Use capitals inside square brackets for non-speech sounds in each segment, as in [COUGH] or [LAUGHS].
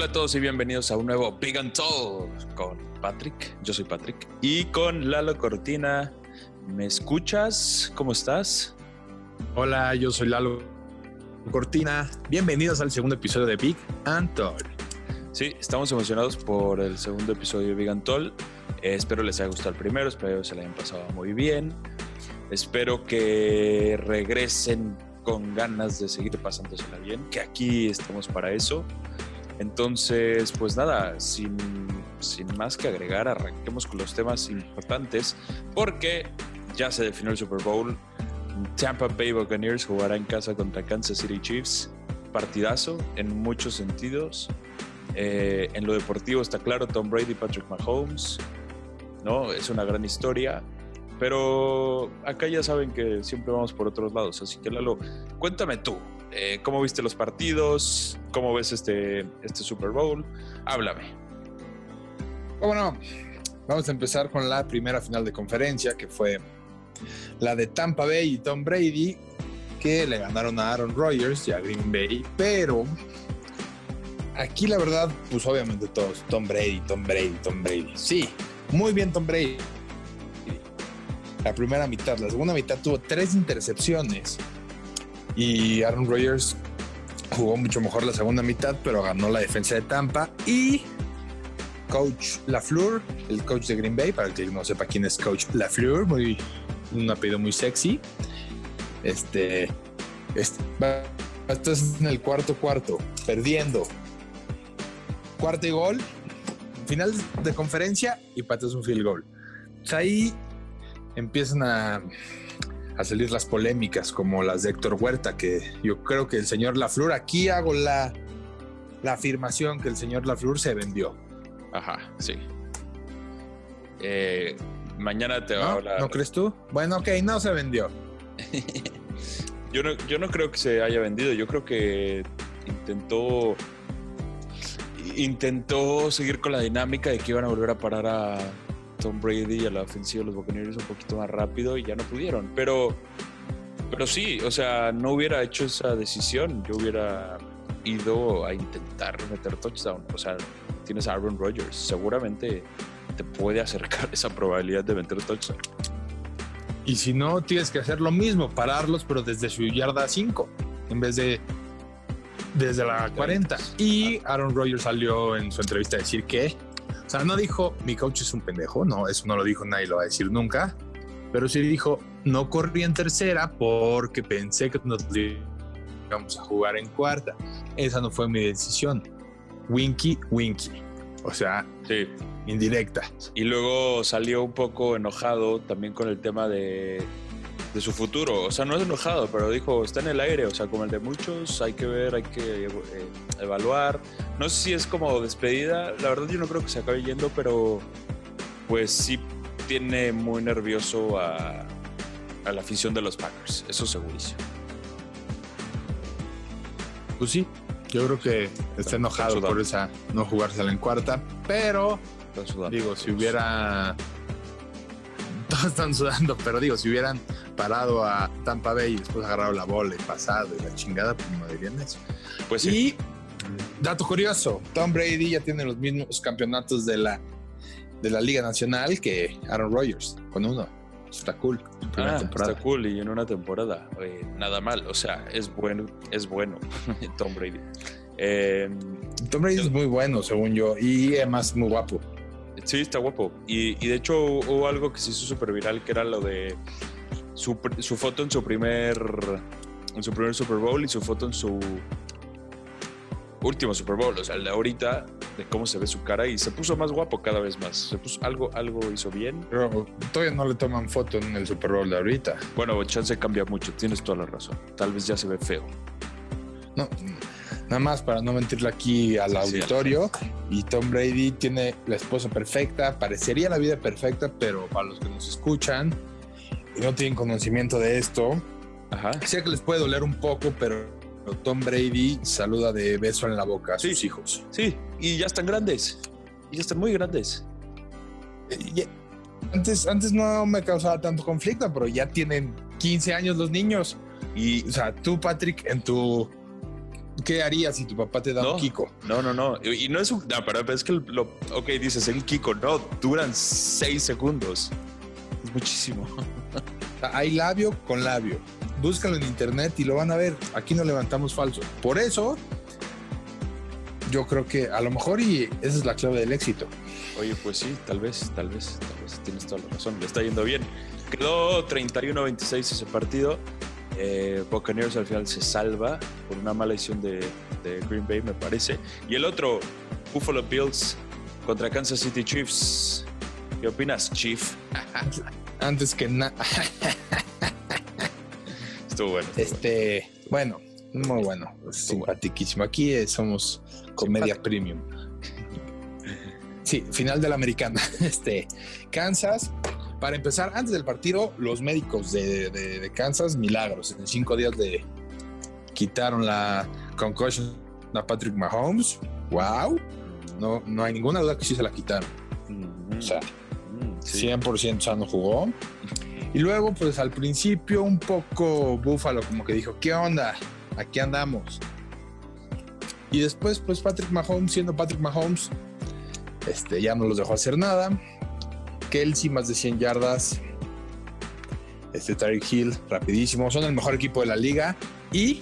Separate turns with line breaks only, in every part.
Hola a todos y bienvenidos a un nuevo Big and Tall con Patrick. Yo soy Patrick. Y con Lalo Cortina. ¿Me escuchas? ¿Cómo estás?
Hola, yo soy Lalo Cortina. Bienvenidos al segundo episodio de Big and Tall.
Sí, estamos emocionados por el segundo episodio de Big and Tall. Eh, espero les haya gustado el primero, espero se le hayan pasado muy bien. Espero que regresen con ganas de seguir pasándosela bien, que aquí estamos para eso. Entonces, pues nada, sin, sin más que agregar, arranquemos con los temas importantes, porque ya se definió el Super Bowl. Tampa Bay Buccaneers jugará en casa contra Kansas City Chiefs. Partidazo en muchos sentidos. Eh, en lo deportivo está claro, Tom Brady, Patrick Mahomes. ¿no? Es una gran historia. Pero acá ya saben que siempre vamos por otros lados. Así que Lalo, cuéntame tú, eh, ¿cómo viste los partidos? ¿Cómo ves este, este Super Bowl? Háblame.
Bueno, vamos a empezar con la primera final de conferencia, que fue la de Tampa Bay y Tom Brady, que le ganaron a Aaron Rodgers y a Green Bay, pero aquí la verdad, pues obviamente todos, Tom Brady, Tom Brady, Tom Brady. Sí, muy bien Tom Brady. La primera mitad, la segunda mitad tuvo tres intercepciones y Aaron Rodgers jugó mucho mejor la segunda mitad, pero ganó la defensa de Tampa y Coach LaFleur, el coach de Green Bay, para el que no sepa quién es Coach LaFleur, muy un apellido muy sexy. Este, este estás en el cuarto cuarto, perdiendo. Cuarto y gol, final de conferencia y patas un field goal. Pues ahí empiezan a, a, salir las polémicas como las de Héctor Huerta, que yo creo que el señor Lafleur, aquí hago la, la afirmación que el señor Lafleur se vendió.
Ajá, sí. Eh, mañana te va
¿No?
a hablar.
¿No crees tú? Bueno, ok, no se vendió. [LAUGHS]
yo, no, yo no creo que se haya vendido. Yo creo que intentó intentó seguir con la dinámica de que iban a volver a parar a Tom Brady a la ofensiva de los Buccaneers un poquito más rápido y ya no pudieron. Pero, pero sí, o sea, no hubiera hecho esa decisión. Yo hubiera ido a intentar meter touchdown. O sea, tienes a Aaron Rodgers. Seguramente te puede acercar [LAUGHS] esa probabilidad de meter touchdown.
Y si no, tienes que hacer lo mismo, pararlos, pero desde su yarda 5, en vez de desde la 40. Y Aaron Rodgers salió en su entrevista a decir que, o sea, no dijo mi coach es un pendejo, no, eso no lo dijo, nadie lo va a decir nunca, pero sí dijo no corrí en tercera porque pensé que nos íbamos a jugar en cuarta. Esa no fue mi decisión. Winky, winky. O sea,
sí.
indirecta.
Y luego salió un poco enojado también con el tema de, de su futuro. O sea, no es enojado, pero dijo, está en el aire, o sea, como el de muchos, hay que ver, hay que eh, evaluar. No sé si es como despedida, la verdad yo no creo que se acabe yendo, pero pues sí tiene muy nervioso a, a la afición de los Packers, eso segurísimo.
Pues sí, yo creo que está enojado por esa no jugársela en cuarta, pero digo, si hubiera [LAUGHS] todos están sudando, pero digo, si hubieran parado a Tampa Bay y después agarrado la bola y pasado y la chingada, pues no dirían eso.
Pues sí,
Y dato curioso, Tom Brady ya tiene los mismos campeonatos de la de la Liga Nacional que Aaron Rodgers con uno. Está cool.
Ah, está cool y en una temporada, eh, nada mal, o sea, es bueno, es bueno [LAUGHS] Tom Brady. Eh,
Tom Brady es muy bueno, según yo, y además muy guapo.
Sí, está guapo. Y, y de hecho hubo algo que se hizo súper viral, que era lo de su, su foto en su primer en su primer Super Bowl y su foto en su último Super Bowl, o sea, el de ahorita, de cómo se ve su cara y se puso más guapo cada vez más. Se puso algo, algo hizo bien.
Pero todavía no le toman foto en el Super Bowl de ahorita.
Bueno, chance cambia mucho, tienes toda la razón. Tal vez ya se ve feo.
No, nada más para no mentirle aquí al
Sí,
auditorio. Y Tom Brady tiene la esposa perfecta, parecería la vida perfecta, pero para los que nos escuchan y no tienen conocimiento de esto,
Ajá.
sé que les puede doler un poco, pero Tom Brady saluda de beso en la boca a
Sí.
sus hijos.
Sí, y ya están grandes. Y ya están muy grandes.
Y- Antes, antes no me causaba tanto conflicto, pero ya tienen 15 años los niños. Y, o sea, tú, Patrick, en tu ¿Qué harías si tu papá te da
No.
un Kiko?
No, no, no. Y no es un. No, pero es que lo. Ok, dices el Kiko. No, duran seis segundos. Es muchísimo.
O sea, hay labio con labio. Búscalo en internet y lo van a ver. Aquí no levantamos falso. Por eso, yo creo que a lo mejor y esa es la clave del éxito.
Oye, pues sí, tal vez, tal vez, tal vez. Tienes toda la razón. Le está yendo bien. Quedó 31-26 ese partido. Eh, Buccaneers al final se salva por una mala decisión de, de Green Bay, me parece. Y el otro, Buffalo Bills contra Kansas City Chiefs. ¿Qué opinas, Chief? [LAUGHS]
Antes que nada, [LAUGHS]
Estuvo bueno. estuvo bueno.
este, bueno, muy bueno, simpatiquísimo. Aquí eh, somos comedia
Simpático.
premium. Sí, final de la americana. [LAUGHS] Este, Kansas. Para empezar, antes del partido, los médicos de, de- de Kansas, milagros. En cinco días le quitaron la concussion a Patrick Mahomes. Wow. No, no hay ninguna duda que sí se la quitaron. O sea. 100% sano jugó. Y luego, pues al principio, un poco Búfalo, como que dijo: ¿Qué onda? Aquí andamos. Y después, pues Patrick Mahomes, siendo Patrick Mahomes, este, ya no los dejó hacer nada. Kelsey, más de 100 yardas. Este Tyreek Hill, rapidísimo. Son el mejor equipo de la liga. Y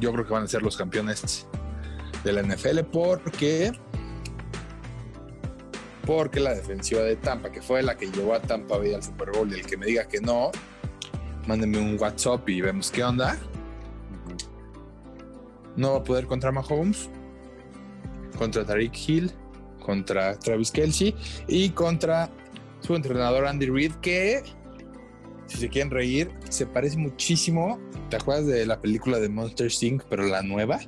yo creo que van a ser los campeones de la NFL porque porque la defensiva de Tampa, que fue la que llevó a Tampa Bay al Super Bowl, y el que me diga que no, mándenme un WhatsApp y vemos qué onda. No va a poder contra Mahomes, contra Tariq Hill, contra Travis Kelsey y contra su entrenador Andy Reid, que, si se quieren reír, se parece muchísimo. ¿Te acuerdas de la película de Monster Inc., pero la nueva?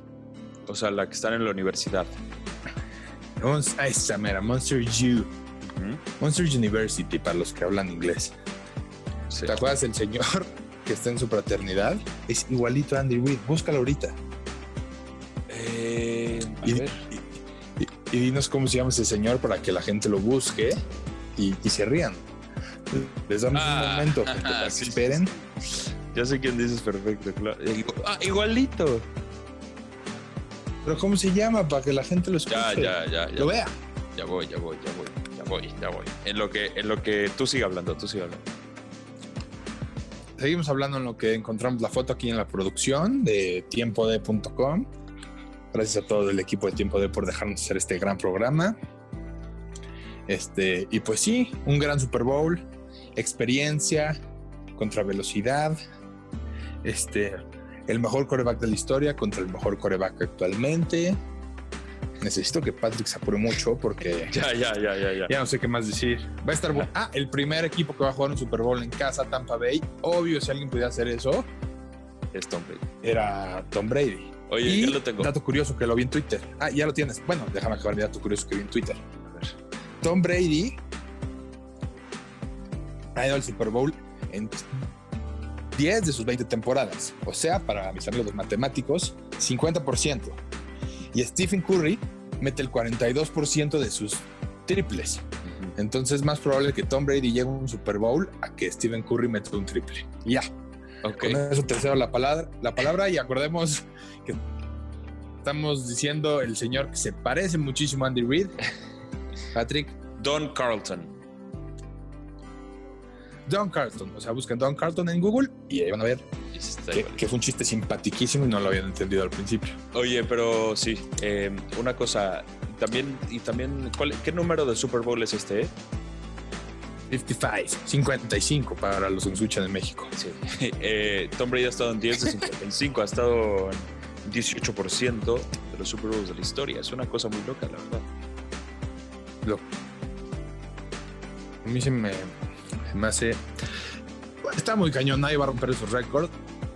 O sea, la que están en la universidad.
Ah, esa mera, Monster U. Monster University, para los que hablan inglés.
Sí.
¿Te acuerdas del señor que está en su fraternidad? Es igualito a Andy Reid. Búscalo ahorita.
Eh, a
Y,
ver.
y- y- y dinos cómo se llama ese señor para que la gente lo busque y, se rían. Les damos
Ah,
un momento gente, para que [LAUGHS]
sí, sí,
esperen.
Ya sé quién dices perfecto, claro. Ah, igualito.
Pero ¿cómo se llama para que la gente lo escuche?
Ya, ya, ya, ya.
Lo vea.
Ya voy, ya voy, ya voy, ya voy, ya voy. En lo que, en lo que tú sigas hablando, tú sigas hablando.
Seguimos hablando en lo que encontramos la foto aquí en la producción de tiempode.com. Gracias a todo el equipo de Tiempo de por dejarnos hacer este gran programa. Este, y pues sí, un gran Super Bowl, experiencia contra velocidad. Este, el mejor coreback de la historia contra el mejor coreback actualmente. Necesito que Patrick se apure mucho porque [LAUGHS]
Ya, ya, ya, ya, ya.
ya no sé qué más decir. Va a estar bu- Ah, el primer equipo que va a jugar un Super Bowl en casa, Tampa Bay. Obvio, si alguien pudiera hacer eso,
Es Tom Brady.
era Tom Brady.
Oye,
y
ya lo tengo.
dato curioso que lo vi en Twitter. Ah, ya lo tienes. Bueno, déjame acabar mi dato curioso que vi en Twitter.
A ver.
Tom Brady ha ido al Super Bowl en 10 de sus 20 temporadas. O sea, para mis amigos los matemáticos, 50%. Y Stephen Curry mete el 42% de sus triples. Entonces es más probable que Tom Brady llegue a un Super Bowl a que Stephen Curry meta un triple. Ya,
Ok.
con eso te cedo la palabra, la palabra y acordemos que estamos diciendo el señor que se parece muchísimo a Andy Reid. [LAUGHS] Patrick,
Don Carlton.
Don Carlton. O sea, busquen Don Carlton en Google y ahí van a ver que, fue un chiste simpaticísimo y no lo habían entendido al principio.
Oye, pero sí, eh, una cosa, también, y también, ¿cuál- ¿qué número de Super Bowl es este? eh?
55, 55 para los que en México.
Sí. [LAUGHS] Eh, Tom Brady ha estado en 10 de 55, ha estado en 18% de los Super Bowls de la historia. Es una cosa muy loca, la verdad.
Lo- a mí se me, se me hace. Está muy cañón, nadie va a romper esos récords.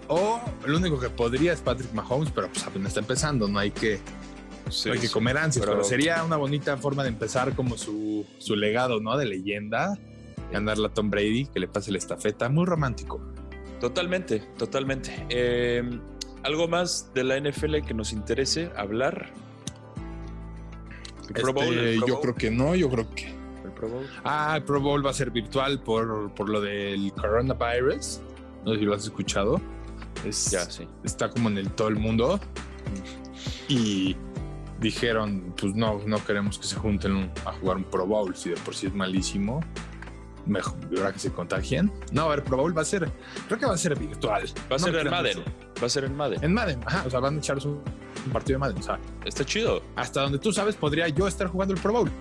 O lo único que podría es Patrick Mahomes, pero pues apenas está empezando, no hay que,
Sí,
no hay que comer ansias.
pero-
Pero, sería una bonita forma de empezar como su, su legado, ¿no? De leyenda. Ganarla a Tom Brady, que le pase la estafeta. Muy romántico.
Totalmente, totalmente. Eh, ¿Algo más de la NFL que nos interese hablar? El Pro Bowl,
Este, yo creo que no, yo creo que.
Pro Bowl.
Ah, el Pro Bowl va a ser virtual por, por lo del coronavirus. No sé si lo has escuchado. Es,
Ya, sí.
Está como en el todo el mundo. y dijeron, pues no, no queremos que se junten a jugar un Pro Bowl, si de por sí es malísimo. Mejor, ahora que se contagien. No, a ver, Pro Bowl va a ser, creo que va a ser virtual.
Va a
No
ser en Madden.
mucho.
Va a ser en Madden.
En Madden, ajá, o sea, van a echarse un, un partido de Madden. O sea,
Está chido.
hasta donde tú sabes, podría yo estar jugando el Pro Bowl.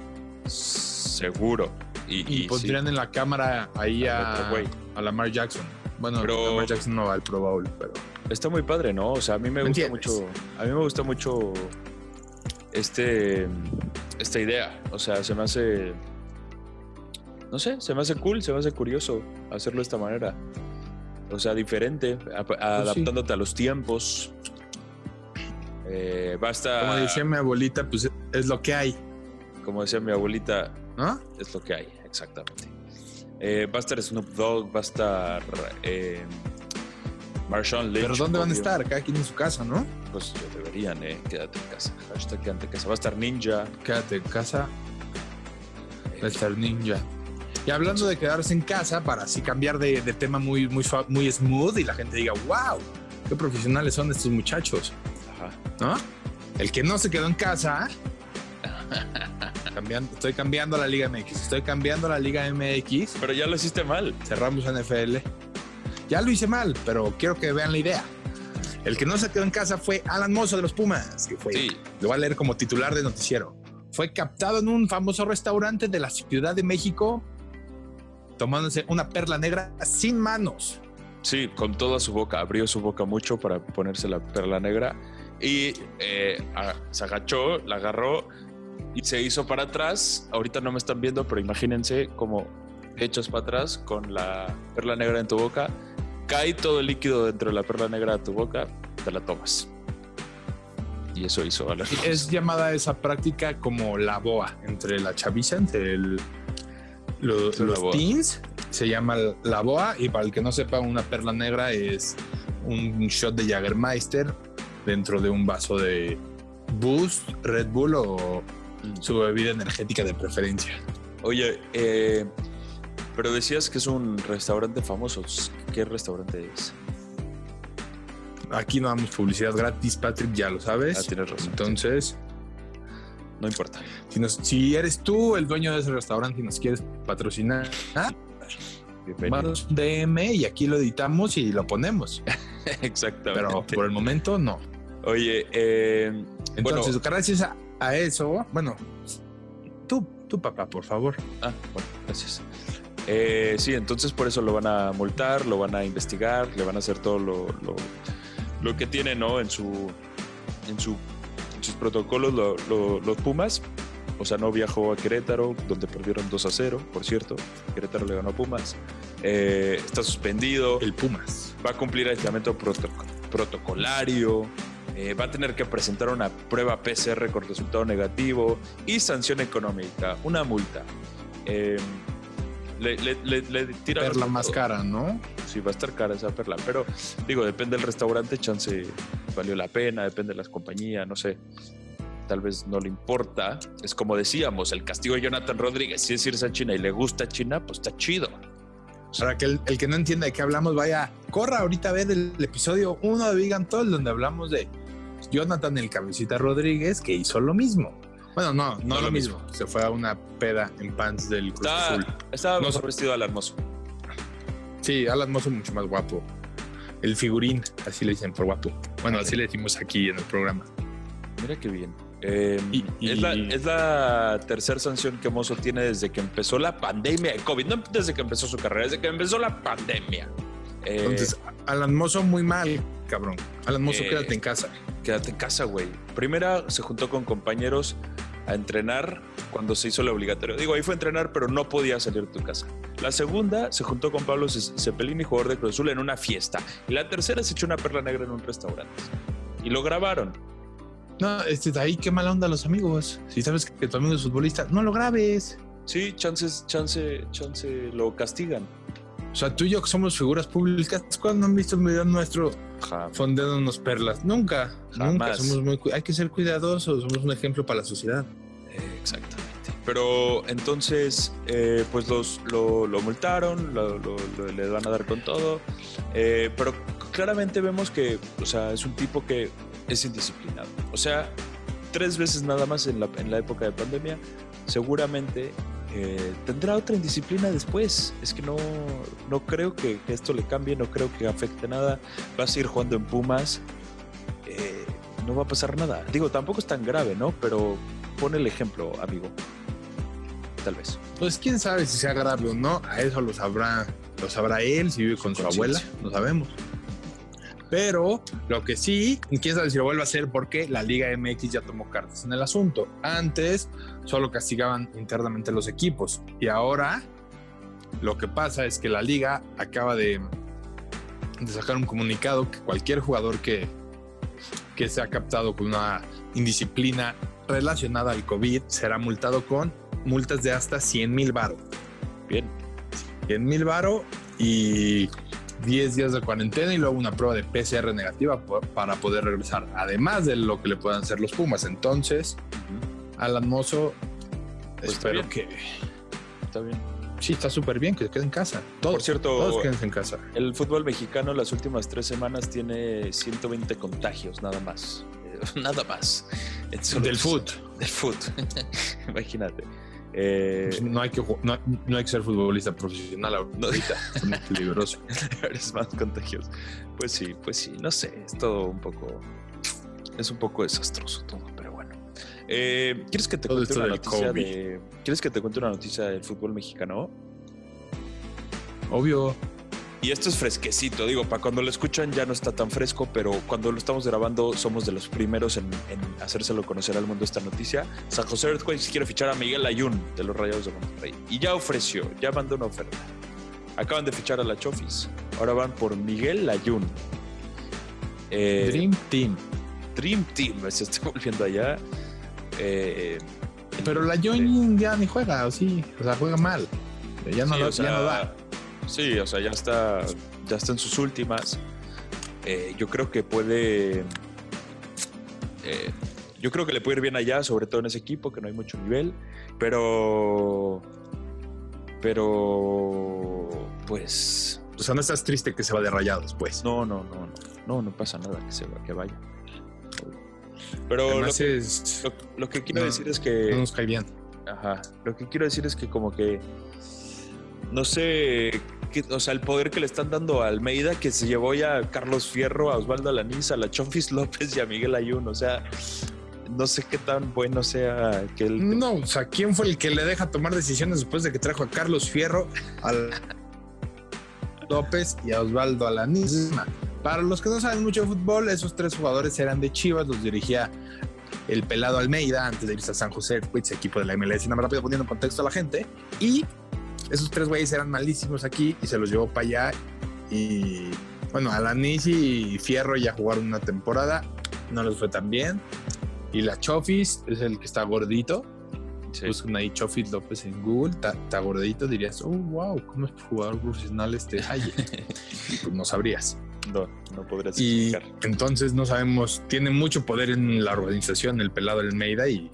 Seguro. Y,
Y,
y sí.
pondrían en la cámara ahí a, a Lamar Jackson. Bueno,
Pero-
Lamar Jackson no va al Pro Bowl, pero
Está muy padre, ¿no? O sea, a mí me
¿Me
gusta
entiendes?
mucho. A mí me gusta mucho este esta idea. O sea, se me hace. No sé, se me hace cool, se me hace curioso hacerlo de esta manera. O sea, diferente, a-
Pues
adaptándote a los tiempos. Eh, basta.
como decía mi abuelita, pues es lo que hay,
como decía mi abuelita,
¿no?
es lo que hay, exactamente. Eh, va a estar Snoop Dogg, va a estar eh, Marshawn Lynch.
Pero ¿dónde van a estar? Cada quien en su casa, ¿no?
Pues deberían, ¿eh? Quédate en casa. Hashtag quédate en casa. Va a estar Ninja.
Quédate en casa,
eh,
va a estar ninja. Y hablando de quedarse en casa, para así cambiar de, de tema muy, muy, muy smooth y la gente diga, wow, qué profesionales son estos muchachos,
ajá.
¿no? El que no se quedó en casa, cambiando, estoy cambiando la Liga MX, estoy cambiando la Liga MX,
Pero ya lo hiciste mal.
cerramos NFL. Ya lo hice mal, pero quiero que vean la idea. El que no se quedó en casa fue Alan Mozo de los Pumas, que fue,
Sí.
lo voy a leer como titular de noticiero. Fue captado en un famoso restaurante de la Ciudad de México, tomándose una perla negra sin manos.
Sí, con toda su boca. Abrió su boca mucho para ponerse la perla negra. Y eh, se agachó, la agarró y se hizo para atrás. Ahorita no me están viendo, pero imagínense como hechos para atrás con la perla negra en tu boca. Cae todo el líquido dentro de la perla negra de tu boca, te la tomas. Y eso hizo
Es [LAUGHS] llamada esa práctica como la boa entre la chaviza, entre el- los teens. Se llama la boa y para el que no sepa, una perla negra es un shot de Jagermeister dentro de un vaso de Boost, Red Bull o su bebida energética de preferencia.
Oye, eh, pero decías que es un restaurante famoso. ¿Qué restaurante es?
Aquí no damos publicidad gratis, Patrick, ya lo sabes.
Ah, tienes razón.
Entonces,
No importa.
si, nos- si eres tú el dueño de ese restaurante y nos quieres patrocinar. Mándanos un DM y aquí lo editamos y lo ponemos. [LAUGHS]
Exactamente.
Pero por el momento no.
Oye, eh,
Entonces,
bueno,
gracias a, a eso, bueno, tú, tú papá, por favor.
ah, bueno, gracias. Eh, sí, entonces por eso lo van a multar, lo van a investigar, le van a hacer todo lo, lo, lo que tiene, ¿no? En su, en su, en sus protocolos lo- lo- los Pumas. O sea, no viajó a Querétaro, donde perdieron 2 a 0, por cierto. Querétaro le ganó a Pumas. Eh, está suspendido.
El Pumas.
va a cumplir aislamiento proto- protocolario, eh, va a tener que presentar una prueba PCR con resultado negativo y sanción económica, una multa. Eh, le, le, le,
Perla más cara, ¿no?
Sí, va a estar cara esa perla, pero digo, depende del restaurante, chance valió la pena, depende de las compañías, no sé. Tal vez no le importa. Es como decíamos, el castigo de Jonathan Rodríguez, si es irse a China y le gusta China, pues está chido.
Para que el, el que no entienda de qué hablamos, vaya, corra ahorita a ver el, episodio 1 de Vegan Toll, donde hablamos de Jonathan el Cabecita Rodríguez, que hizo lo mismo. Bueno, no, no,
No
lo
lo
mismo. Se fue a una peda en pants del Cruz
Está,
Azul.
estaba
No
vestido al hermoso.
Sí, Alan Mozo mucho más guapo. El figurín, así le dicen por guapo. Bueno, así le decimos aquí en el programa.
Mira qué bien. Eh,
Y- y-
Es, la, es la tercera sanción que Mozo tiene desde que empezó la pandemia de COVID. No desde que empezó su carrera, desde que empezó la pandemia. Eh,
Entonces, Alan Mozo muy mal, cabrón. Alan Mozo,
Eh,
quédate en casa.
Quédate en casa, güey. Primera se juntó con compañeros a entrenar cuando se hizo lo obligatorio. Digo, ahí fue a entrenar, pero no podía salir de tu casa. La segunda se juntó con Pablo Ce- Cepelini, jugador de Cruz Azul, en una fiesta. Y la tercera se echó una perla negra en un restaurante. Y lo grabaron.
No, este, de ahí qué mala onda los amigos. Si sabes que tu amigo es futbolista, no lo grabes.
Sí, chances, chance, chance lo castigan.
O sea, tú y yo que somos figuras públicas, ¿cuándo han visto un video nuestro
Ja,
fondeándonos perlas? Nunca, nunca.
Jamás.
Somos muy, hay que ser cuidadosos, somos un ejemplo para la sociedad.
Exactamente. Pero entonces, eh, pues los, lo, lo multaron, lo, lo- lo- le van a dar con todo. Eh, pero claramente vemos que, o sea, es un tipo que es indisciplinado. O sea, tres veces nada más en la, en la época de pandemia, seguramente eh, tendrá otra indisciplina después. Es que no, no creo que, que, esto le cambie, no creo que afecte nada. Va a seguir jugando en Pumas. Eh, no va a pasar nada. Digo, tampoco es tan grave, ¿no? Pero pone el ejemplo, amigo. Tal vez.
Pues quién sabe si sea grave o no. A eso lo sabrá, lo sabrá él, si vive con su abuela. No sabemos. Pero lo que sí, quién sabe si lo vuelve a hacer porque la Liga MX ya tomó cartas en el asunto. Antes solo castigaban internamente los equipos y ahora lo que pasa es que la liga acaba de, de sacar un comunicado que cualquier jugador que, que se ha captado con una indisciplina relacionada al COVID será multado con multas de hasta 100 mil varo.
Bien.
100 mil varo y 10 días de cuarentena y luego una prueba de PCR negativa para poder regresar, además de lo que le puedan hacer los Pumas. Entonces, uh -huh. Alan Mozo, pues espero que...
Está bien.
Sí, está súper bien, que se quede en casa. Todos,
Por cierto,
todos quédense en casa.
El fútbol mexicano las últimas tres semanas tiene 120 contagios, nada más. Eh, [LAUGHS] nada más.
Del foot.
Del foot. [LAUGHS] Imagínate. Eh,
pues no, hay que, no, no, hay que ser futbolista profesional ahorita. [LAUGHS] No, es peligroso. [LAUGHS]
Eres más contagioso. Pues sí, pues sí. No sé, es todo un poco. Es un poco desastroso todo, pero bueno. Eh, ¿Quieres que te todo cuente una noticia de, ¿Quieres que te cuente una noticia del fútbol mexicano?
Obvio.
Y esto es fresquecito, digo, para cuando lo escuchan ya no está tan fresco, pero cuando lo estamos grabando somos de los primeros en, en hacérselo conocer al mundo esta noticia. San José Earthquakes quiere fichar a Miguel Ayun de los Rayados de Monterrey y ya ofreció, ya mandó una oferta. Acaban de fichar a la Chofis, ahora van por Miguel Ayun.
Eh, Dream Team.
Dream Team, se está volviendo allá. Eh,
pero la Ayun ya ni juega, o sí, o sea, juega mal. Ya no,
sí,
lo,
o sea,
ya no da.
Sí, o sea, ya está, ya está en sus últimas. Eh, yo creo que puede. Eh, yo creo que le puede ir bien allá, sobre todo en ese equipo, que no hay mucho nivel. Pero. Pero. Pues.
O sea, no estás triste que se va de rayados, pues.
No, no, no, no. No, no pasa nada que se va, que vaya. Pero lo que,
es,
lo, lo que, quiero
no,
decir es que.
No nos cae bien.
Ajá. Lo que quiero decir es que, como que. No sé o sea, el poder que le están dando a Almeida, que se llevó ya a Carlos Fierro, a Osvaldo Alaniz, a la Chofis [LAUGHS] López y a Miguel Ayun. O sea, no sé qué tan bueno sea que él.
No, o sea, ¿quién fue el que le deja tomar decisiones después de que trajo a Carlos Fierro, a [LAUGHS] López y a Osvaldo Alaniz? Para los que no saben mucho de fútbol, esos tres jugadores eran de Chivas, los dirigía el pelado Almeida antes de irse a San José equipo de la MLS. Nada más rápido poniendo en contexto a la gente. Y esos tres güeyes eran malísimos aquí y se los llevó para allá. Y bueno, Alanis y Fierro ya jugaron una temporada, no les fue tan bien. Y la Chofis es el que está gordito. Sí. Buscan ahí Chofis López en Google, está gordito, dirías, oh, wow, ¿cómo es jugador profesional este Haye? [LAUGHS] pues no sabrías.
No, no podrías
y
explicar.
entonces no sabemos, tiene mucho poder en la organización el pelado Almeida y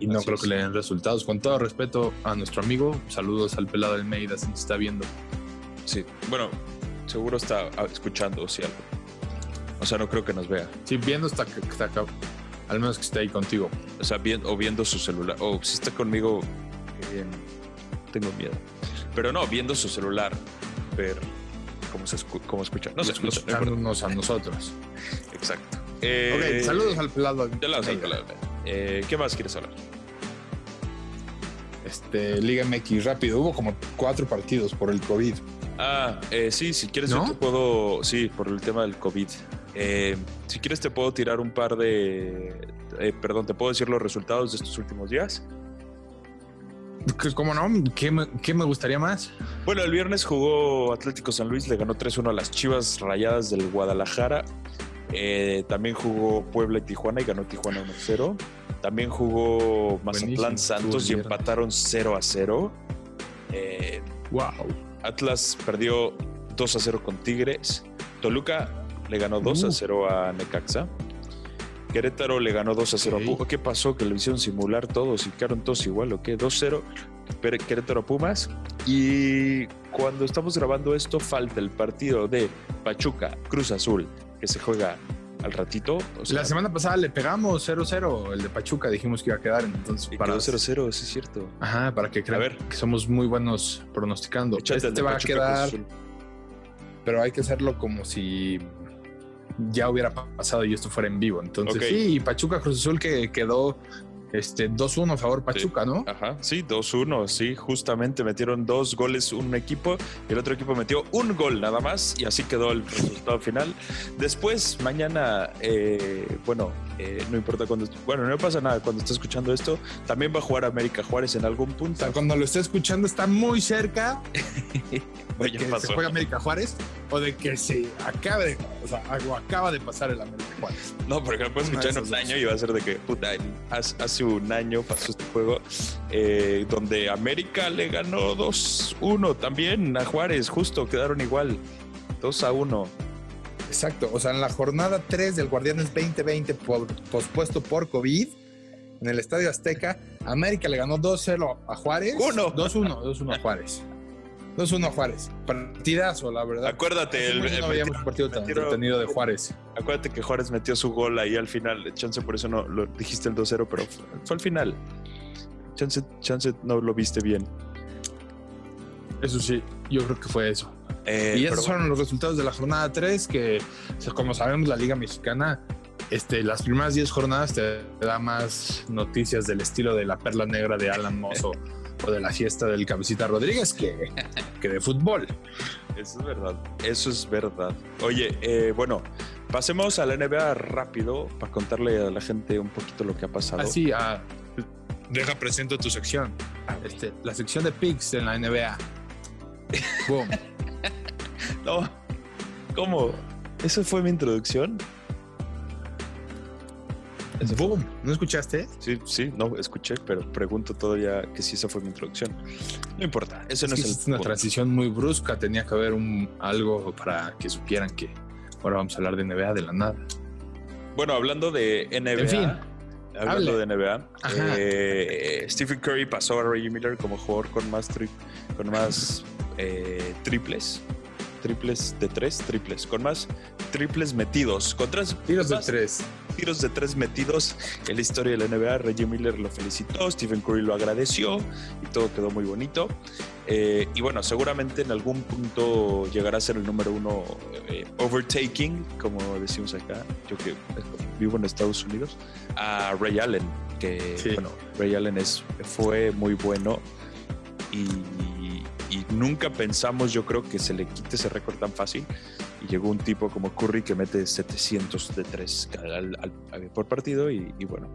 y no Así creo es. que le den resultados. Con todo respeto a nuestro amigo, saludos al pelado Almeida si nos está viendo.
Sí, bueno, seguro está escuchando o si algo. O sea, no creo que nos vea.
Sí, viendo está, está acá. Al menos que esté ahí contigo.
O sea, bien, o viendo su celular. O si está conmigo, eh, tengo miedo. Pero no, viendo su celular, ver cómo se escu cómo escucha. No se escucha.
Escuchándonos a nosotros.
Exacto.
Eh, ok, saludos al pelado.
La al pelado. Eh, ¿Qué más quieres hablar?
Este, Liga MX rápido. Hubo como cuatro partidos por el COVID.
Ah, eh, sí, si quieres ¿No? yo te puedo, sí, por el tema del COVID. Eh, si quieres te puedo tirar un par de, eh, perdón, te puedo decir los resultados de estos últimos días.
¿Cómo no? ¿Qué me, ¿Qué me, gustaría más?
Bueno, el viernes jugó Atlético San Luis, le ganó 3-1 a las Chivas Rayadas del Guadalajara. Eh, también jugó Puebla y Tijuana y ganó Tijuana 1-0. También jugó Mazatlán Buenísimo, Santos y empataron 0 a 0. Eh,
wow.
Atlas perdió 2 a 0 con Tigres. Toluca le ganó 2 uh. a 0 a Necaxa. Querétaro le ganó 2 a 0 okay. a Pumas. ¿Qué pasó? Que lo hicieron simular todos y quedaron todos igual, ¿o qué? 2-0 Querétaro a Pumas. Y cuando estamos grabando esto, falta el partido de Pachuca Cruz Azul, que se juega al ratito. O sea,
La semana pasada le pegamos 0-0, el de Pachuca, dijimos que iba a quedar. Entonces, para,
quedó 0-0, sí es cierto.
Ajá, para que crean que somos muy buenos pronosticando.
Échate
Este va a quedar, pero hay que hacerlo como si ya hubiera pasado y esto fuera en vivo. Entonces,
Ok.
sí, Pachuca Cruz Azul que quedó este 2-1 a favor Pachuca, ¿no?
Ajá, sí, 2-1, sí, justamente metieron dos goles un equipo y el otro equipo metió un gol nada más y así quedó el resultado final. Después, mañana, eh, bueno, eh, no importa cuando, bueno, no pasa nada cuando esté escuchando esto, también va a jugar América Juárez en algún
O
punto.
sea, cuando lo esté escuchando está muy cerca [LAUGHS] de que
pasó.
se juegue América Juárez o de que se acabe de, o sea, algo acaba de pasar el América Juárez.
No, porque lo puedes escuchar en un año y va a ser de que, puta, hace, hace un año pasó este juego eh, donde América le ganó 2-1 también a Juárez, justo, quedaron igual, 2-1.
Exacto, o sea, en la jornada 3 del Guardianes 2020 por- pospuesto por COVID en el Estadio Azteca, América le ganó 2-0 a Juárez.
Uno.
2-1, 2-1 a Juárez. 2-1 a Juárez. Partidazo, la verdad.
Acuérdate,
Hace
el,
no partido tan entretenido de Juárez.
acuérdate que Juárez metió su gol ahí al final. Chance por eso no lo dijiste el 2-0, pero fue, fue al final. Chance, chance no lo viste bien.
Eso sí, yo creo que fue eso.
Eh,
y esos fueron los resultados de la jornada 3, que como sabemos la Liga Mexicana, este, las primeras 10 jornadas te da más noticias del estilo de la perla negra de Alan Mozo [LAUGHS] o de la fiesta del Cabecita Rodríguez que, que de fútbol.
Eso es verdad. Eso es verdad. Oye, eh, bueno, pasemos a la NBA rápido para contarle a la gente un poquito lo que ha pasado.
Así, ah, deja presento tu sección. Este, la sección de picks en la NBA. Boom.
No. ¿Cómo? ¿Eso fue mi introducción?
Boom. ¿No escuchaste?
Sí, sí, no, escuché, pero pregunto todavía que si esa fue mi introducción. No importa, eso
Es
no
que
es el
una
punto.
transición muy brusca. Tenía que haber un, algo para que supieran que ahora vamos a hablar de NBA de la nada.
Bueno, hablando de NBA.
En fin,
Hablando
hable.
de NBA, eh, Stephen Curry pasó a Reggie Miller como jugador con más, tri- con más eh, triples. Triples de tres, triples. Con más triples metidos. Con tres,
tiros
con
de tres.
tiros de tres metidos en la historia de la NBA. Reggie Miller lo felicitó, Stephen Curry lo agradeció y todo quedó muy bonito. Eh, y bueno, seguramente en algún punto llegará a ser el número uno eh, overtaking, como decimos acá, yo que vivo en Estados Unidos, a Ray Allen, que
Sí.
bueno, Ray Allen es, fue muy bueno y, y nunca pensamos, yo creo, que se le quite ese récord tan fácil. Y llegó un tipo como Curry que mete 700 de 3 por partido y, y bueno,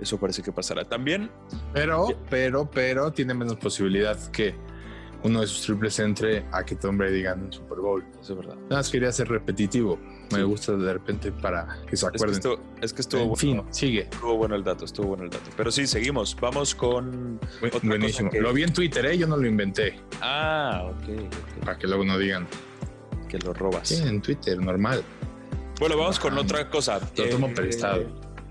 eso parece que pasará. También
Pero, pero, pero tiene menos posibilidad que uno de sus triples entre a que Tom Brady gane un Super Bowl.
Eso es verdad.
Nada más quería ser repetitivo. Me gusta de repente para que se
Es que,
acuerden.
estuvo, es que estuvo,
en
bueno,
fin, sigue.
estuvo bueno el dato, estuvo bueno el dato. Pero sí, seguimos. Vamos con... Otra
Buenísimo.
cosa que-
Lo vi en Twitter, ¿eh? yo no lo inventé.
Ah, ok, ok,
Para que luego no digan.
que lo robas.
Sí, en Twitter, normal.
Bueno, vamos con
Ah,
otra cosa.
lo tomo
Eh,
prestado.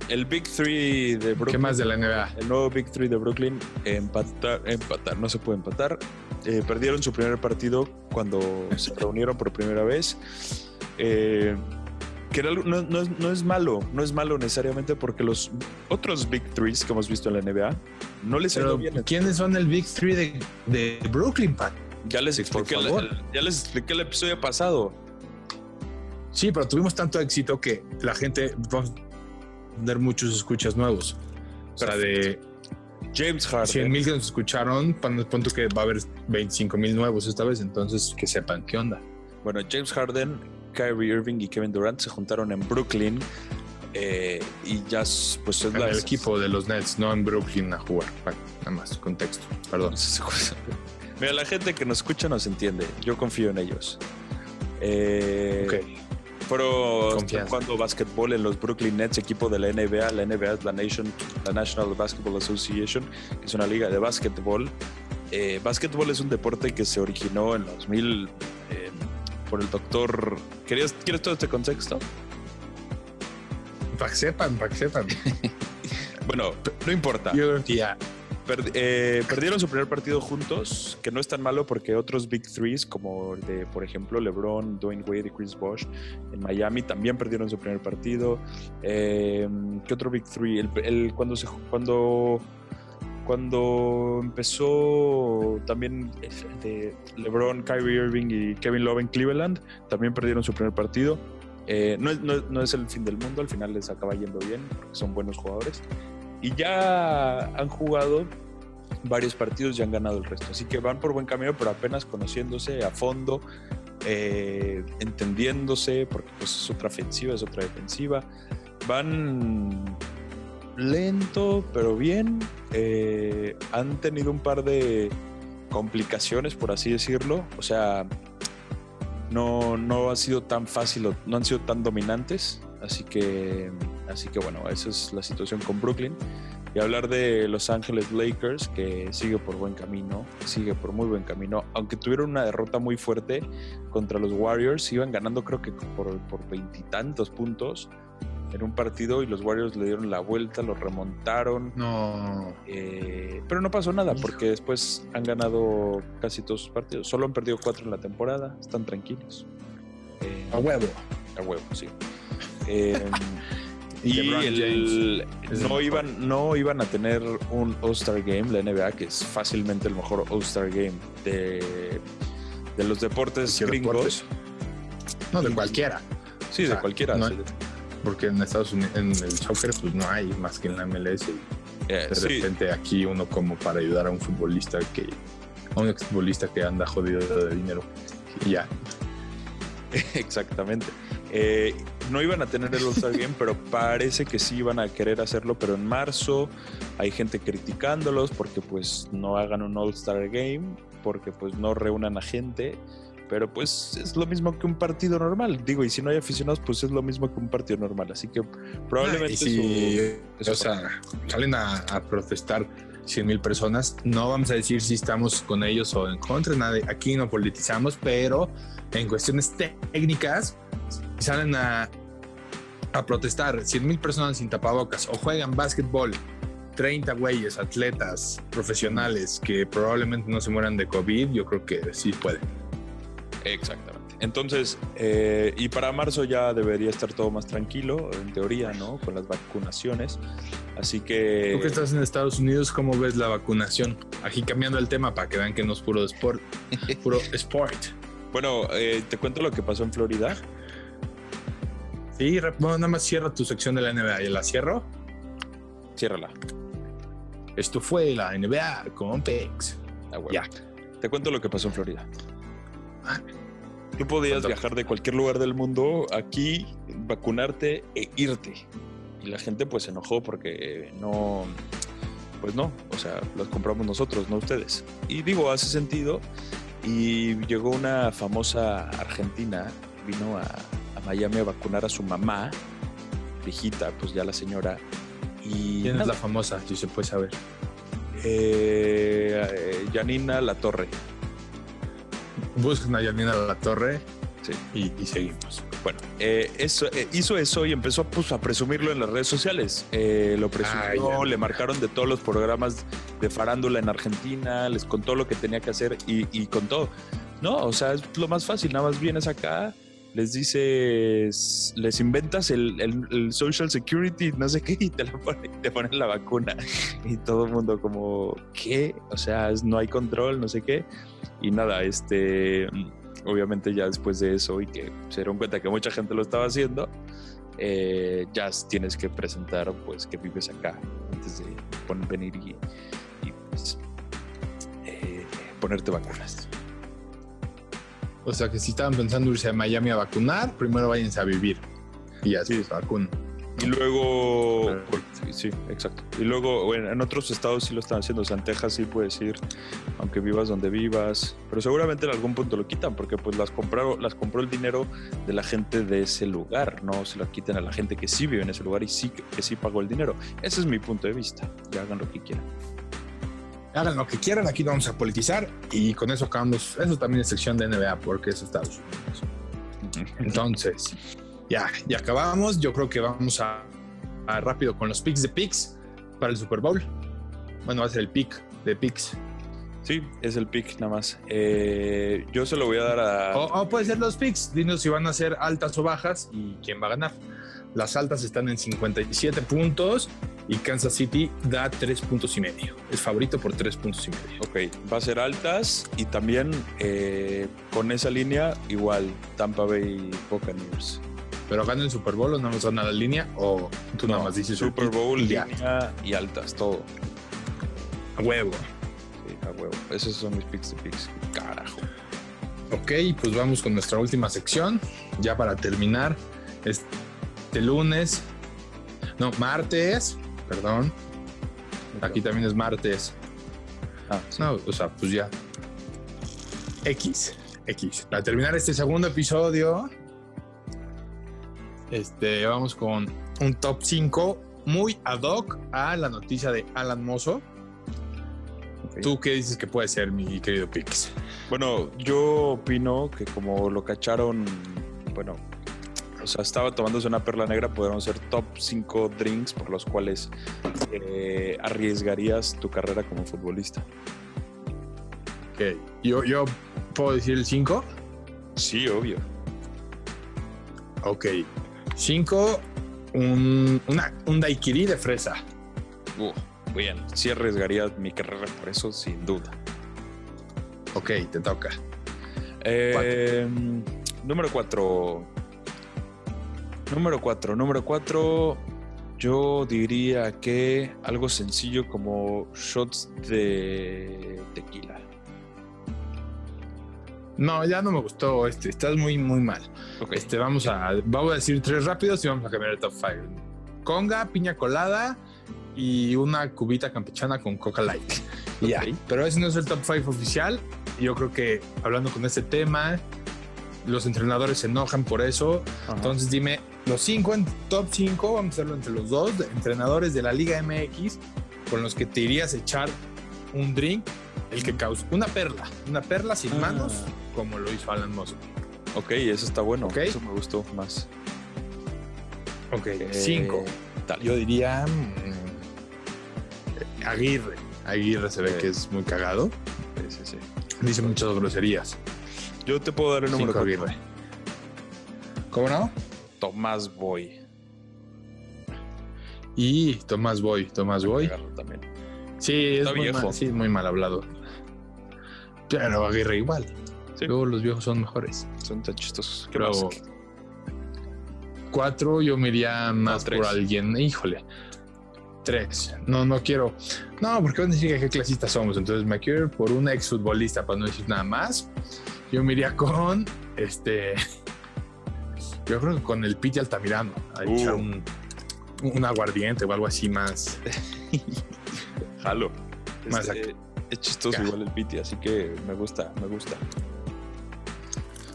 El Big Three de Brooklyn.
¿Qué más de la NBA?
El nuevo Big Three de Brooklyn empatar, empatar, no se puede empatar. Eh, perdieron su primer partido cuando se reunieron por primera vez. Eh, que no, no es, no es malo, no es malo necesariamente porque los otros Big Threes que hemos visto en la NBA no les ha ido
Pero,
bien.
¿quiénes son el Big Three de, de Brooklyn, Pat?
Ya les, expliqué el, ya les expliqué el episodio pasado.
Sí, pero tuvimos tanto éxito que la gente vamos a tener muchos escuchas nuevos. O sea, de
James
100
Harden.
mil que nos escucharon, punto que va a haber 25 mil nuevos esta vez, entonces que sepan qué onda.
Bueno, James Harden, Kyrie Irving y Kevin Durant se juntaron en Brooklyn. eh, y ya pues es la
el equipo de los Nets, no en Brooklyn a jugar. Nada más, contexto. Perdón. [LAUGHS]
Mira, la gente que nos escucha nos entiende. Yo confío en ellos. Eh,
Ok.
Fueron
Confianza.
jugando básquetbol en los Brooklyn Nets, equipo de la NBA. La NBA es la, Nation, la National Basketball Association, que es una liga de básquetbol. Eh, básquetbol es un deporte que se originó en los 2000 eh, por el doctor. ¿Querías, ¿Quieres todo este contexto?
Para que sepan, para que sepan. [LAUGHS]
Bueno, no importa. Eh, perdieron su primer partido juntos, que no es tan malo porque otros Big Threes, como de, por ejemplo, LeBron, Dwayne Wade y Chris Bosh en Miami, también perdieron su primer partido. Eh, ¿Qué otro Big Three? El, cuando, se, cuando, cuando empezó también de LeBron, Kyrie Irving y Kevin Love en Cleveland, también perdieron su primer partido. Eh, no, no, no, es el fin del mundo, al final les acaba yendo bien, son buenos jugadores y ya han jugado varios partidos y han ganado el resto. Así que van por buen camino, pero apenas conociéndose a fondo, eh, entendiéndose, porque pues es otra ofensiva, es otra defensiva. Van lento, pero bien. Eh, han tenido un par de complicaciones, por así decirlo. O sea, no, no ha sido tan fácil, no han sido tan dominantes. Así que, así que bueno, esa es la situación con Brooklyn. Y hablar de Los Ángeles Lakers, que sigue por buen camino, sigue por muy buen camino, aunque tuvieron una derrota muy fuerte contra los Warriors, iban ganando creo que por veintitantos puntos en un partido y los Warriors le dieron la vuelta, los remontaron.
No.
Eh, pero no pasó nada porque después han ganado casi todos sus partidos. Solo han perdido cuatro en la temporada, están tranquilos.
a huevo.
A huevo, sí. Em, [LAUGHS] y no, iban, no iban a tener un All-Star Game, la NBA, que es fácilmente el mejor All-Star Game de, de, los deportes gringos.
No, de cualquiera.
Sí, de cualquiera.
Porque en Estados Unidos, en el soccer, pues no hay más que en la MLS. Eh, de repente aquí uno como para ayudar a un futbolista que, a un exfutbolista que anda jodido de dinero. Y ya. [LAUGHS]
Exactamente. Eh, no iban a tener el All-Star Game, pero parece que sí iban a querer hacerlo, pero en marzo hay gente criticándolos porque pues no hagan un All-Star Game, porque pues no reúnan a gente, pero pues es lo mismo que un partido normal, digo, y si no hay aficionados, pues es lo mismo que un partido normal, así que probablemente...
si, o sea, salen a, a protestar 100 mil personas, no vamos a decir si estamos con ellos o en contra, nada, aquí no politizamos, pero en cuestiones técnicas, salen a, a protestar 100 mil personas sin tapabocas o juegan básquetbol, 30 güeyes, atletas, profesionales que probablemente no se mueran de COVID, yo creo que sí pueden.
Exactamente. Entonces, eh, y para marzo ya debería estar todo más tranquilo, en teoría, ¿no? Con las vacunaciones. Así que...
Tú que estás en Estados Unidos, ¿cómo ves la vacunación? Aquí cambiando el tema para que vean que no es puro sport. [LAUGHS] puro sport.
Bueno, eh, te cuento lo que pasó en Florida.
Sí, bueno, nada más cierra tu sección de la NBA. ¿Y la cierro?
Ciérrala.
Esto fue la NBA con Pex.
Ah, ya. Te cuento lo que pasó en Florida. Tú podías viajar de cualquier lugar del mundo aquí, vacunarte e irte. Y la gente pues se enojó porque no, pues no, o sea, las compramos nosotros, no ustedes. Y digo, hace sentido. Y llegó una famosa argentina, vino a, Miami a vacunar a su mamá, viejita, pues ya la señora. Y
¿Quién es la famosa, si se puede saber?
Eh, Janina La Torre.
Buscan a Janina La Torre sí. y, seguimos.
Bueno, eh, eso, eh, hizo eso y empezó pues, a presumirlo en las redes sociales. Eh, lo presumió, le marcaron de todos los programas de farándula en Argentina, les contó lo que tenía que hacer y, y contó. No, o sea, es lo más fácil, nada más vienes acá, les dices, les inventas el, social security, no sé qué, y te, ponen, la vacuna. Y todo el mundo como, ¿qué? O sea, no hay control, no sé qué. Y nada, este, obviamente ya después de eso y que se dieron cuenta que mucha gente lo estaba haciendo, eh, ya tienes que presentar pues que vives acá antes de venir y, pues, eh, ponerte vacunas.
O sea que si estaban pensando irse a Miami a vacunar, primero váyanse a vivir y así sí. vacunan.
Y luego, sí, exacto. Y luego, bueno, en otros estados sí lo están haciendo. O sea, en Texas sí puedes ir, aunque vivas donde vivas. Pero seguramente en algún punto lo quitan, porque pues las compró, las compró el dinero de la gente de ese lugar. No se lo quiten a la gente que sí vive en ese lugar y sí que sí pagó el dinero. Ese es mi punto de vista. Ya hagan lo que quieran
hagan lo que quieran, aquí no vamos a politizar y con eso acabamos. Eso también es sección de NBA porque es Estados Unidos. Entonces, ya, ya acabamos. Yo creo que vamos a, rápido con los picks de picks para el Super Bowl. Bueno, va a ser el pick de picks.
Sí, es el pick nada más. Eh, yo se lo voy a dar a.
O, o puede ser los picks. Dinos si van a ser altas o bajas y quién va a ganar. Las altas están en 57 puntos y Kansas City da 3 puntos y medio. Es favorito por 3 puntos y medio.
Ok, va a ser altas y también eh, con esa línea, igual Tampa Bay Buccaneers.
Pero gana el Super Bowl o no nos gana la línea o tú nada más dices
Super Bowl,
y
línea y altas, todo.
A huevo.
Sí, a huevo. Esos son mis picks de picks. Carajo.
Ok, pues vamos con nuestra última sección. Ya para terminar, este lunes, no, martes, perdón. Aquí también es martes.
Ah, sí.
No, o sea, pues ya. X, X. Para terminar este segundo episodio, este, vamos con un top 5 muy ad hoc a la noticia de Alan Mozo. ¿Tú qué dices que puede ser, mi querido Pix?
Bueno, yo opino que como lo cacharon, bueno, o sea, estaba tomándose una perla negra, podríamos ser top 5 drinks por los cuales eh, arriesgarías tu carrera como futbolista.
Ok. Yo, yo puedo decir el 5.
Sí, obvio.
Ok. 5, un, una- un daiquiri de fresa.
Uh, bien, sí arriesgaría mi carrera por eso, sin duda.
Ok, te toca.
Eh, número 4. Número 4. Número 4. Yo diría que algo sencillo como shots de tequila.
No, ya no me gustó este. Estás muy, muy mal. Este, vamos a, vamos a decir tres rápidos y vamos a cambiar el top 5. Conga, piña colada y una cubita campechana con Coca Light. Y Ya. Pero ese no es el top 5 oficial. Yo creo que hablando con este tema, los entrenadores se enojan por eso. Entonces dime, los cinco en top 5, vamos a hacerlo entre los dos, entrenadores de la Liga MX con los que te irías a echar un drink, el que causa una perla, una perla sin
Ah.
manos, como lo hizo Alan Moss.
Ok, eso está bueno.
Ok.
Eso me gustó más.
Ok,
Eh,
5.
dale.
Yo diría mm, Aguirre. Aguirre se ve que es muy cagado.
Sí, sí, sí.
Dice muchas groserías.
Yo te puedo dar el número
Cinco,
4.
Aguirre. ¿Cómo no?
Tomás Boy.
Y Tomás Boy, Tomás Boy.
También.
Sí, es muy mal, sí, muy mal hablado. Pero Aguirre igual.
Sí.
Luego los viejos son mejores.
Son tan chistosos. ¿Qué
Luego,
más?
Cuatro, yo me iría más por alguien. Híjole. Tres. No, no quiero. No, porque van a decir que qué clasistas somos. Entonces me quiero ir por un exfutbolista para no decir nada más. Yo me iría con este. [LAUGHS] Yo creo que con el Piti Altamirano. A
Uh.
echar un, un aguardiente o algo así más. [LAUGHS]
Jalo.
Más
Este, es chistoso igual el Piti, así que me gusta, me gusta.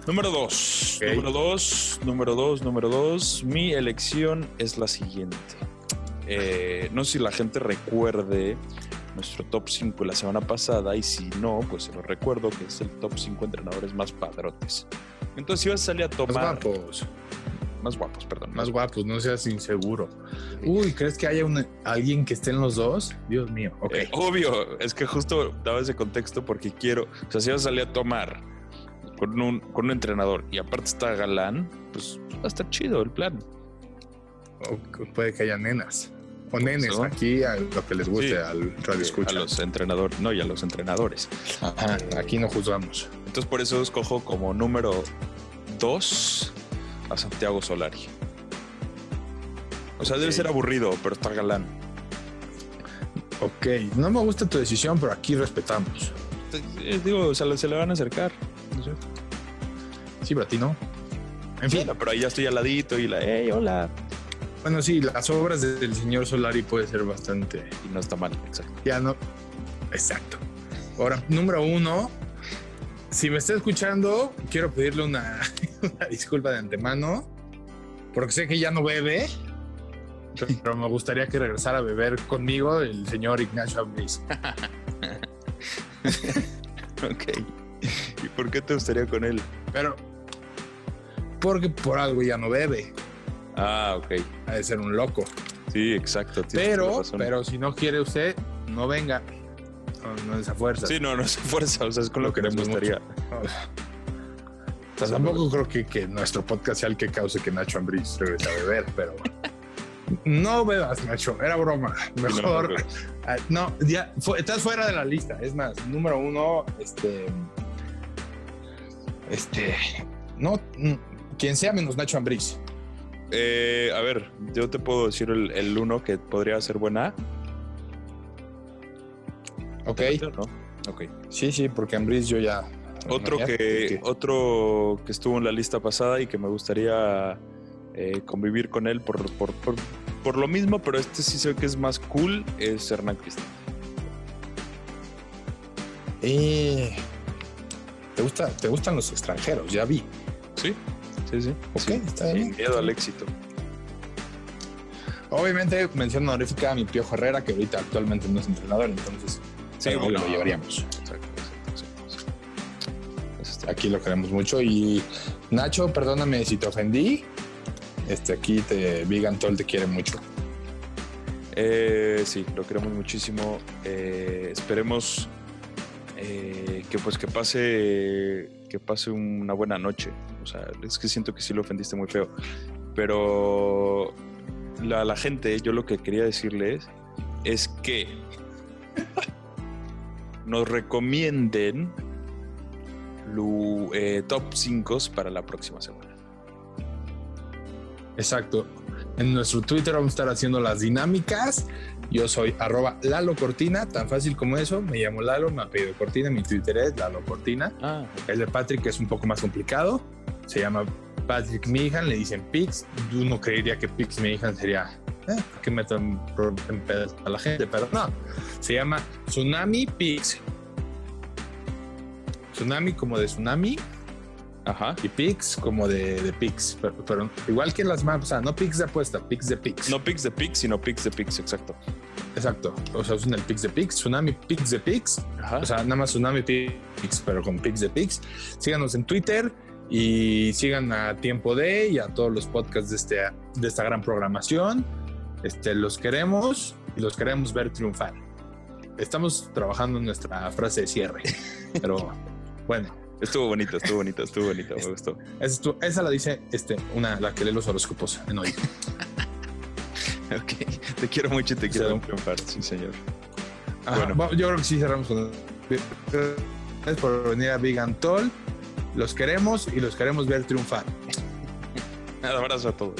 Número dos. Número dos, número dos, número dos. Mi elección es la siguiente. Eh, no sé si la gente recuerde nuestro top 5 la semana pasada y si no, pues se lo recuerdo que es el top 5 entrenadores más padrotes. Entonces si vas a salir a
Más
tomar...
guapos.
Más guapos, perdón.
Más guapos, no seas inseguro. Uy, ¿crees que haya un- alguien que esté en los dos? Dios mío. Ok.
Eh, obvio, es que justo daba ese contexto porque quiero, o sea, si vas a salir a tomar con un, con un entrenador y aparte está galán, pues va a estar chido el plan.
O puede que haya nenas. O nenes, aquí a lo que les guste
Sí.
al radio
A
escucha.
los entrenadores, no, y a los entrenadores.
Ajá, aquí no juzgamos.
Entonces por eso escojo como número dos a Santiago Solari. O sea, debe ser aburrido, pero está galán.
Ok, no me gusta tu decisión, pero aquí respetamos.
Eh, Digo, o sea, se le van a acercar. No sé.
Sí, pero a ti no. En fin,
pero ahí ya estoy al ladito y la, hey, hola.
Bueno, sí, las obras del señor Solari puede ser bastante.
Y no está mal, exacto.
Ya no. Exacto. Ahora, número uno. Si me está escuchando, quiero pedirle una, [LAUGHS] una disculpa de antemano, porque sé que ya no bebe, pero me gustaría que regresara a beber conmigo el señor Ignacio Ambriz. [LAUGHS]
Ok. ¿Y por qué te gustaría con él?
Pero, porque por algo ya no bebe,
Ah, ok.
ha de ser un loco.
Sí, exacto.
Pero, pero si no quiere usted, no venga. No, no es a fuerza.
Sí, no, no es a fuerza, o sea, es con lo,
Lo
que nos gustaría.
O sea, tampoco creo que, que nuestro podcast sea el que cause que Nacho Ambriz regrese a beber, pero no bebas, Nacho, era broma. Mejor,
No,
Ah, no, ya fu- estás fuera de la lista. Es más, número uno, este, este, no, quien sea menos Nacho Ambriz.
Eh, a ver, yo te puedo decir el, el uno que podría ser buena.
Ok,
¿no? Ok.
sí, sí, porque Ambriz yo ya.
Otro que, otro que estuvo en la lista pasada y que me gustaría eh, convivir con él por, por, por, por lo mismo, pero este sí sé que es más cool, es Hernán Cristian.
Eh, ¿te, gusta, te gustan los extranjeros, ya vi.
Sí, sí, sí.
Ok,
Sí,
está
sin miedo al éxito.
Obviamente, mención honorífica a mi Piojo Herrera, que ahorita actualmente no es entrenador, entonces
Sí, bueno.
lo llevaríamos.
Exacto, exacto, está
Aquí lo queremos mucho. Y Nacho, perdóname si te ofendí. Este, aquí te Vegan Toll te quiere mucho.
Eh, sí, lo queremos muchísimo. Eh, esperemos eh, que pues que pase que pase una buena noche. O sea, es que siento que sí lo ofendiste muy feo. Pero la, la gente, yo lo que quería decirles es que nos recomienden lu- eh, top 5 para la próxima semana.
Exacto. En nuestro Twitter vamos a estar haciendo las dinámicas. Yo soy arroba Lalo Cortina, tan fácil como eso. Me llamo Lalo, me apellido Cortina, mi Twitter es Lalo Cortina.
Ah,
El de Patrick es un poco más complicado. Se llama Patrick Mihan, le dicen Pix. Uno creería que Pix Mihan sería. Eh, ¿por qué meto en, pedos a la gente? Pero no. Se llama Tsunami Pix. Tsunami como de tsunami
ajá.
y Pix como de, de Pix. Pero, pero igual que las maps, o sea, no Pix de apuesta, Pix de Pix.
No Pix de Pix, sino Pix de Pix, exacto.
Exacto. O sea, usan el Pix de Pix, Tsunami Pix de Pix.
Ajá.
O sea, nada más Tsunami Pix, pero con Pix de Pix. Síganos en Twitter y sigan a Tiempo de y a todos los podcasts de, este, de esta gran programación. Este, los queremos y los queremos ver triunfar. Estamos trabajando en nuestra frase de cierre, [LAUGHS] pero bueno,
Estuvo bonito, estuvo bonito, estuvo bonito, me gustó.
esa, la dice este, una, la que lee los horóscopos en hoy. [LAUGHS]
Ok, te quiero mucho y te quiero
Sí.
triunfar, sí, señor.
Ajá,
Bueno.
yo creo que sí cerramos con. Gracias por venir a Big and Tall. Los queremos y los queremos ver triunfar.
Un abrazo a todos.